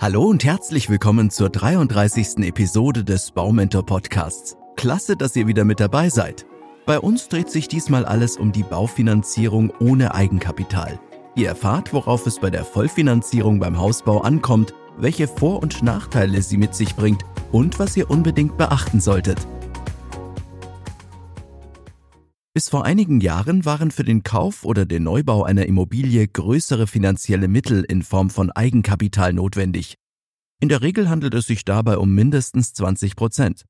Hallo und herzlich willkommen zur 33. Episode des Baumentor Podcasts. Klasse, dass ihr wieder mit dabei seid. Bei uns dreht sich diesmal alles um die Baufinanzierung ohne Eigenkapital. Ihr erfahrt, worauf es bei der Vollfinanzierung beim Hausbau ankommt, welche Vor- und Nachteile sie mit sich bringt und was ihr unbedingt beachten solltet. Bis vor einigen Jahren waren für den Kauf oder den Neubau einer Immobilie größere finanzielle Mittel in Form von Eigenkapital notwendig. In der Regel handelt es sich dabei um mindestens 20 Prozent.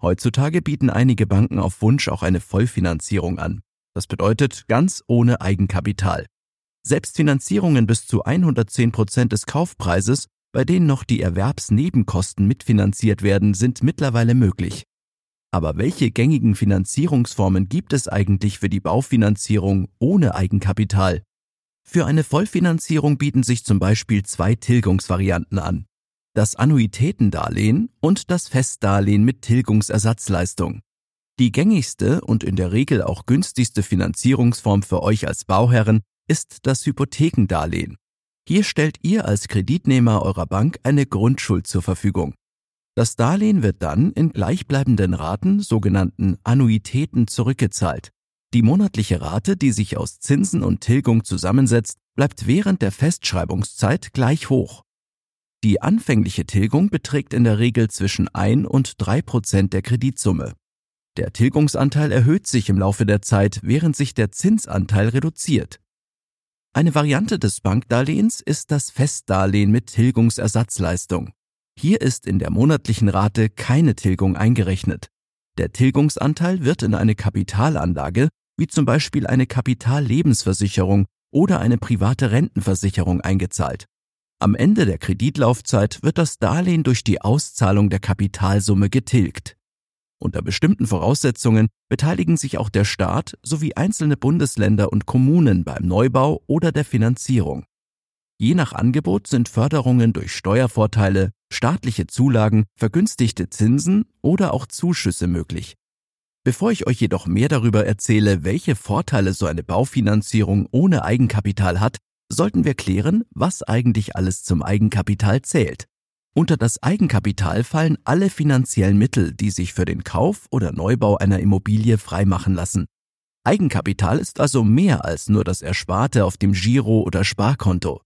Heutzutage bieten einige Banken auf Wunsch auch eine Vollfinanzierung an. Das bedeutet ganz ohne Eigenkapital. Selbstfinanzierungen bis zu 110 Prozent des Kaufpreises, bei denen noch die Erwerbsnebenkosten mitfinanziert werden, sind mittlerweile möglich. Aber welche gängigen Finanzierungsformen gibt es eigentlich für die Baufinanzierung ohne Eigenkapital? Für eine Vollfinanzierung bieten sich zum Beispiel zwei Tilgungsvarianten an. Das Annuitätendarlehen und das Festdarlehen mit Tilgungsersatzleistung. Die gängigste und in der Regel auch günstigste Finanzierungsform für euch als Bauherren ist das Hypothekendarlehen. Hier stellt ihr als Kreditnehmer eurer Bank eine Grundschuld zur Verfügung. Das Darlehen wird dann in gleichbleibenden Raten, sogenannten Annuitäten, zurückgezahlt. Die monatliche Rate, die sich aus Zinsen und Tilgung zusammensetzt, bleibt während der Festschreibungszeit gleich hoch. Die anfängliche Tilgung beträgt in der Regel zwischen 1 und 3 Prozent der Kreditsumme. Der Tilgungsanteil erhöht sich im Laufe der Zeit, während sich der Zinsanteil reduziert. Eine Variante des Bankdarlehens ist das Festdarlehen mit Tilgungsersatzleistung. Hier ist in der monatlichen Rate keine Tilgung eingerechnet. Der Tilgungsanteil wird in eine Kapitalanlage, wie zum Beispiel eine Kapitallebensversicherung oder eine private Rentenversicherung eingezahlt. Am Ende der Kreditlaufzeit wird das Darlehen durch die Auszahlung der Kapitalsumme getilgt. Unter bestimmten Voraussetzungen beteiligen sich auch der Staat sowie einzelne Bundesländer und Kommunen beim Neubau oder der Finanzierung. Je nach Angebot sind Förderungen durch Steuervorteile, staatliche Zulagen, vergünstigte Zinsen oder auch Zuschüsse möglich. Bevor ich euch jedoch mehr darüber erzähle, welche Vorteile so eine Baufinanzierung ohne Eigenkapital hat, sollten wir klären, was eigentlich alles zum Eigenkapital zählt. Unter das Eigenkapital fallen alle finanziellen Mittel, die sich für den Kauf oder Neubau einer Immobilie freimachen lassen. Eigenkapital ist also mehr als nur das Ersparte auf dem Giro- oder Sparkonto.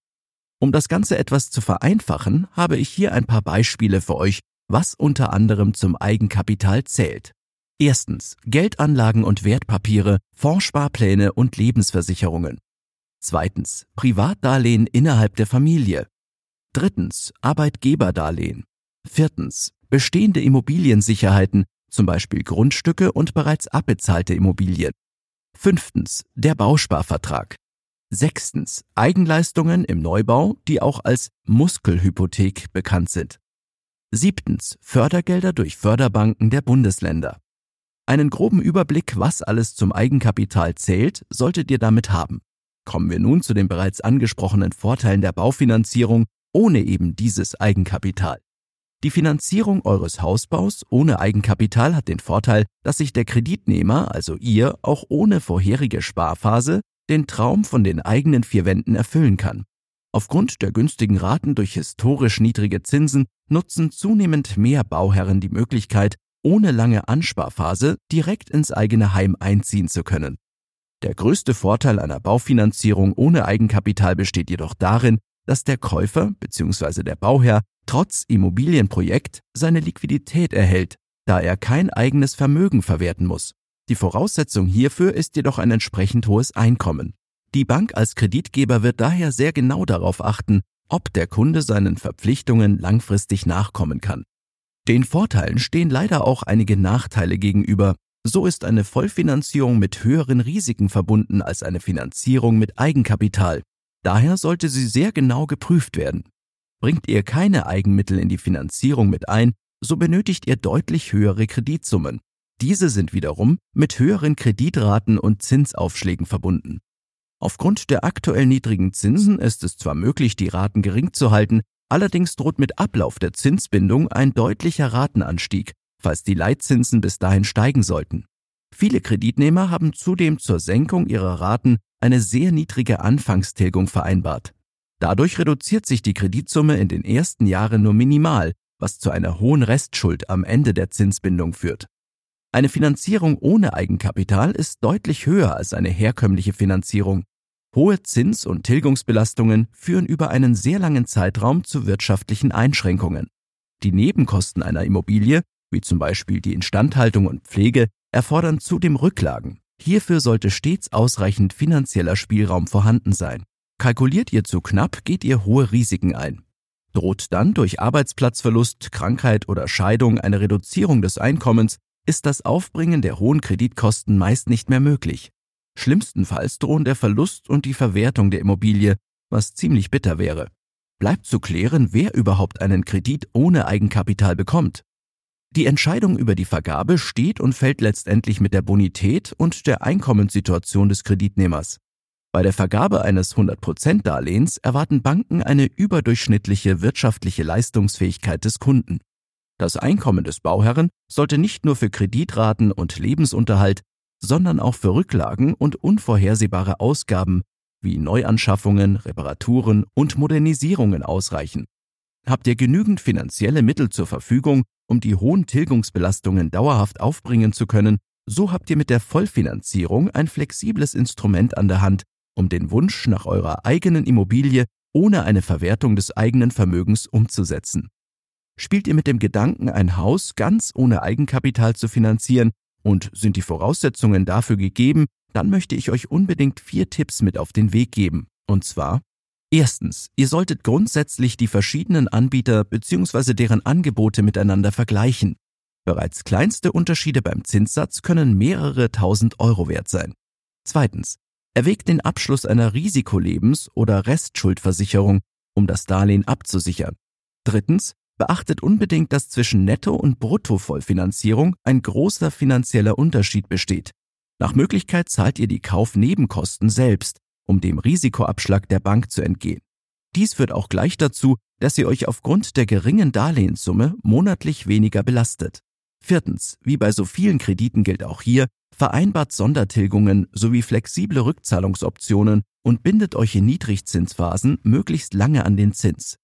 Um das Ganze etwas zu vereinfachen, habe ich hier ein paar Beispiele für euch, was unter anderem zum Eigenkapital zählt. Erstens Geldanlagen und Wertpapiere, Fondssparpläne und Lebensversicherungen. Zweitens Privatdarlehen innerhalb der Familie. Drittens Arbeitgeberdarlehen. Viertens bestehende Immobiliensicherheiten, zum Beispiel Grundstücke und bereits abbezahlte Immobilien. Fünftens der Bausparvertrag. Sechstens. Eigenleistungen im Neubau, die auch als Muskelhypothek bekannt sind. Siebtens. Fördergelder durch Förderbanken der Bundesländer. Einen groben Überblick, was alles zum Eigenkapital zählt, solltet ihr damit haben. Kommen wir nun zu den bereits angesprochenen Vorteilen der Baufinanzierung ohne eben dieses Eigenkapital. Die Finanzierung eures Hausbaus ohne Eigenkapital hat den Vorteil, dass sich der Kreditnehmer, also ihr, auch ohne vorherige Sparphase den Traum von den eigenen vier Wänden erfüllen kann. Aufgrund der günstigen Raten durch historisch niedrige Zinsen nutzen zunehmend mehr Bauherren die Möglichkeit, ohne lange Ansparphase direkt ins eigene Heim einziehen zu können. Der größte Vorteil einer Baufinanzierung ohne Eigenkapital besteht jedoch darin, dass der Käufer bzw. der Bauherr trotz Immobilienprojekt seine Liquidität erhält, da er kein eigenes Vermögen verwerten muss. Die Voraussetzung hierfür ist jedoch ein entsprechend hohes Einkommen. Die Bank als Kreditgeber wird daher sehr genau darauf achten, ob der Kunde seinen Verpflichtungen langfristig nachkommen kann. Den Vorteilen stehen leider auch einige Nachteile gegenüber. So ist eine Vollfinanzierung mit höheren Risiken verbunden als eine Finanzierung mit Eigenkapital. Daher sollte sie sehr genau geprüft werden. Bringt ihr keine Eigenmittel in die Finanzierung mit ein, so benötigt ihr deutlich höhere Kreditsummen. Diese sind wiederum mit höheren Kreditraten und Zinsaufschlägen verbunden. Aufgrund der aktuell niedrigen Zinsen ist es zwar möglich, die Raten gering zu halten, allerdings droht mit Ablauf der Zinsbindung ein deutlicher Ratenanstieg, falls die Leitzinsen bis dahin steigen sollten. Viele Kreditnehmer haben zudem zur Senkung ihrer Raten eine sehr niedrige Anfangstilgung vereinbart. Dadurch reduziert sich die Kreditsumme in den ersten Jahren nur minimal, was zu einer hohen Restschuld am Ende der Zinsbindung führt. Eine Finanzierung ohne Eigenkapital ist deutlich höher als eine herkömmliche Finanzierung. Hohe Zins- und Tilgungsbelastungen führen über einen sehr langen Zeitraum zu wirtschaftlichen Einschränkungen. Die Nebenkosten einer Immobilie, wie zum Beispiel die Instandhaltung und Pflege, erfordern zudem Rücklagen. Hierfür sollte stets ausreichend finanzieller Spielraum vorhanden sein. Kalkuliert ihr zu knapp, geht ihr hohe Risiken ein. Droht dann durch Arbeitsplatzverlust, Krankheit oder Scheidung eine Reduzierung des Einkommens, ist das Aufbringen der hohen Kreditkosten meist nicht mehr möglich. Schlimmstenfalls drohen der Verlust und die Verwertung der Immobilie, was ziemlich bitter wäre. Bleibt zu klären, wer überhaupt einen Kredit ohne Eigenkapital bekommt. Die Entscheidung über die Vergabe steht und fällt letztendlich mit der Bonität und der Einkommenssituation des Kreditnehmers. Bei der Vergabe eines 100% Darlehens erwarten Banken eine überdurchschnittliche wirtschaftliche Leistungsfähigkeit des Kunden. Das Einkommen des Bauherren sollte nicht nur für Kreditraten und Lebensunterhalt, sondern auch für Rücklagen und unvorhersehbare Ausgaben wie Neuanschaffungen, Reparaturen und Modernisierungen ausreichen. Habt ihr genügend finanzielle Mittel zur Verfügung, um die hohen Tilgungsbelastungen dauerhaft aufbringen zu können, so habt ihr mit der Vollfinanzierung ein flexibles Instrument an der Hand, um den Wunsch nach eurer eigenen Immobilie ohne eine Verwertung des eigenen Vermögens umzusetzen. Spielt ihr mit dem Gedanken, ein Haus ganz ohne Eigenkapital zu finanzieren und sind die Voraussetzungen dafür gegeben, dann möchte ich euch unbedingt vier Tipps mit auf den Weg geben. Und zwar, erstens, ihr solltet grundsätzlich die verschiedenen Anbieter bzw. deren Angebote miteinander vergleichen. Bereits kleinste Unterschiede beim Zinssatz können mehrere tausend Euro wert sein. Zweitens, erwägt den Abschluss einer Risikolebens- oder Restschuldversicherung, um das Darlehen abzusichern. Drittens, beachtet unbedingt, dass zwischen Netto- und Bruttovollfinanzierung ein großer finanzieller Unterschied besteht. Nach Möglichkeit zahlt ihr die Kaufnebenkosten selbst, um dem Risikoabschlag der Bank zu entgehen. Dies führt auch gleich dazu, dass ihr euch aufgrund der geringen Darlehenssumme monatlich weniger belastet. Viertens, wie bei so vielen Krediten gilt auch hier, vereinbart Sondertilgungen sowie flexible Rückzahlungsoptionen und bindet euch in Niedrigzinsphasen möglichst lange an den Zins.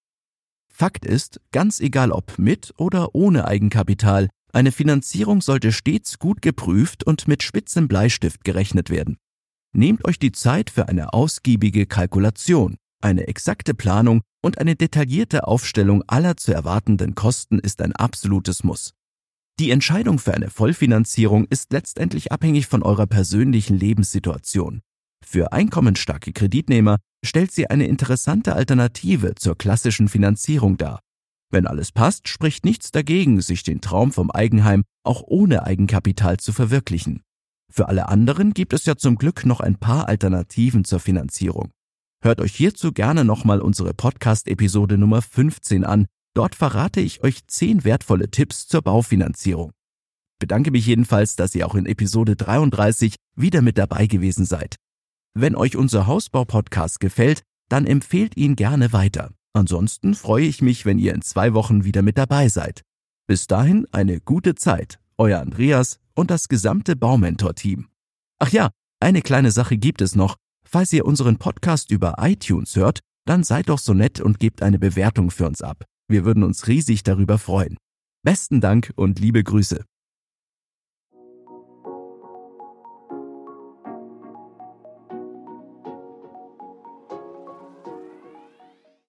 Fakt ist, ganz egal ob mit oder ohne Eigenkapital, eine Finanzierung sollte stets gut geprüft und mit spitzem Bleistift gerechnet werden. Nehmt euch die Zeit für eine ausgiebige Kalkulation, eine exakte Planung und eine detaillierte Aufstellung aller zu erwartenden Kosten ist ein absolutes Muss. Die Entscheidung für eine Vollfinanzierung ist letztendlich abhängig von eurer persönlichen Lebenssituation. Für einkommensstarke Kreditnehmer stellt sie eine interessante Alternative zur klassischen Finanzierung dar. Wenn alles passt, spricht nichts dagegen, sich den Traum vom Eigenheim auch ohne Eigenkapital zu verwirklichen. Für alle anderen gibt es ja zum Glück noch ein paar Alternativen zur Finanzierung. Hört euch hierzu gerne nochmal unsere Podcast-Episode Nummer 15 an. Dort verrate ich euch 10 wertvolle Tipps zur Baufinanzierung. Bedanke mich jedenfalls, dass ihr auch in Episode 33 wieder mit dabei gewesen seid. Wenn euch unser Hausbau-Podcast gefällt, dann empfehlt ihn gerne weiter. Ansonsten freue ich mich, wenn ihr in zwei Wochen wieder mit dabei seid. Bis dahin eine gute Zeit. Euer Andreas und das gesamte Baumentor-Team. Ach ja, eine kleine Sache gibt es noch. Falls ihr unseren Podcast über iTunes hört, dann seid doch so nett und gebt eine Bewertung für uns ab. Wir würden uns riesig darüber freuen. Besten Dank und liebe Grüße.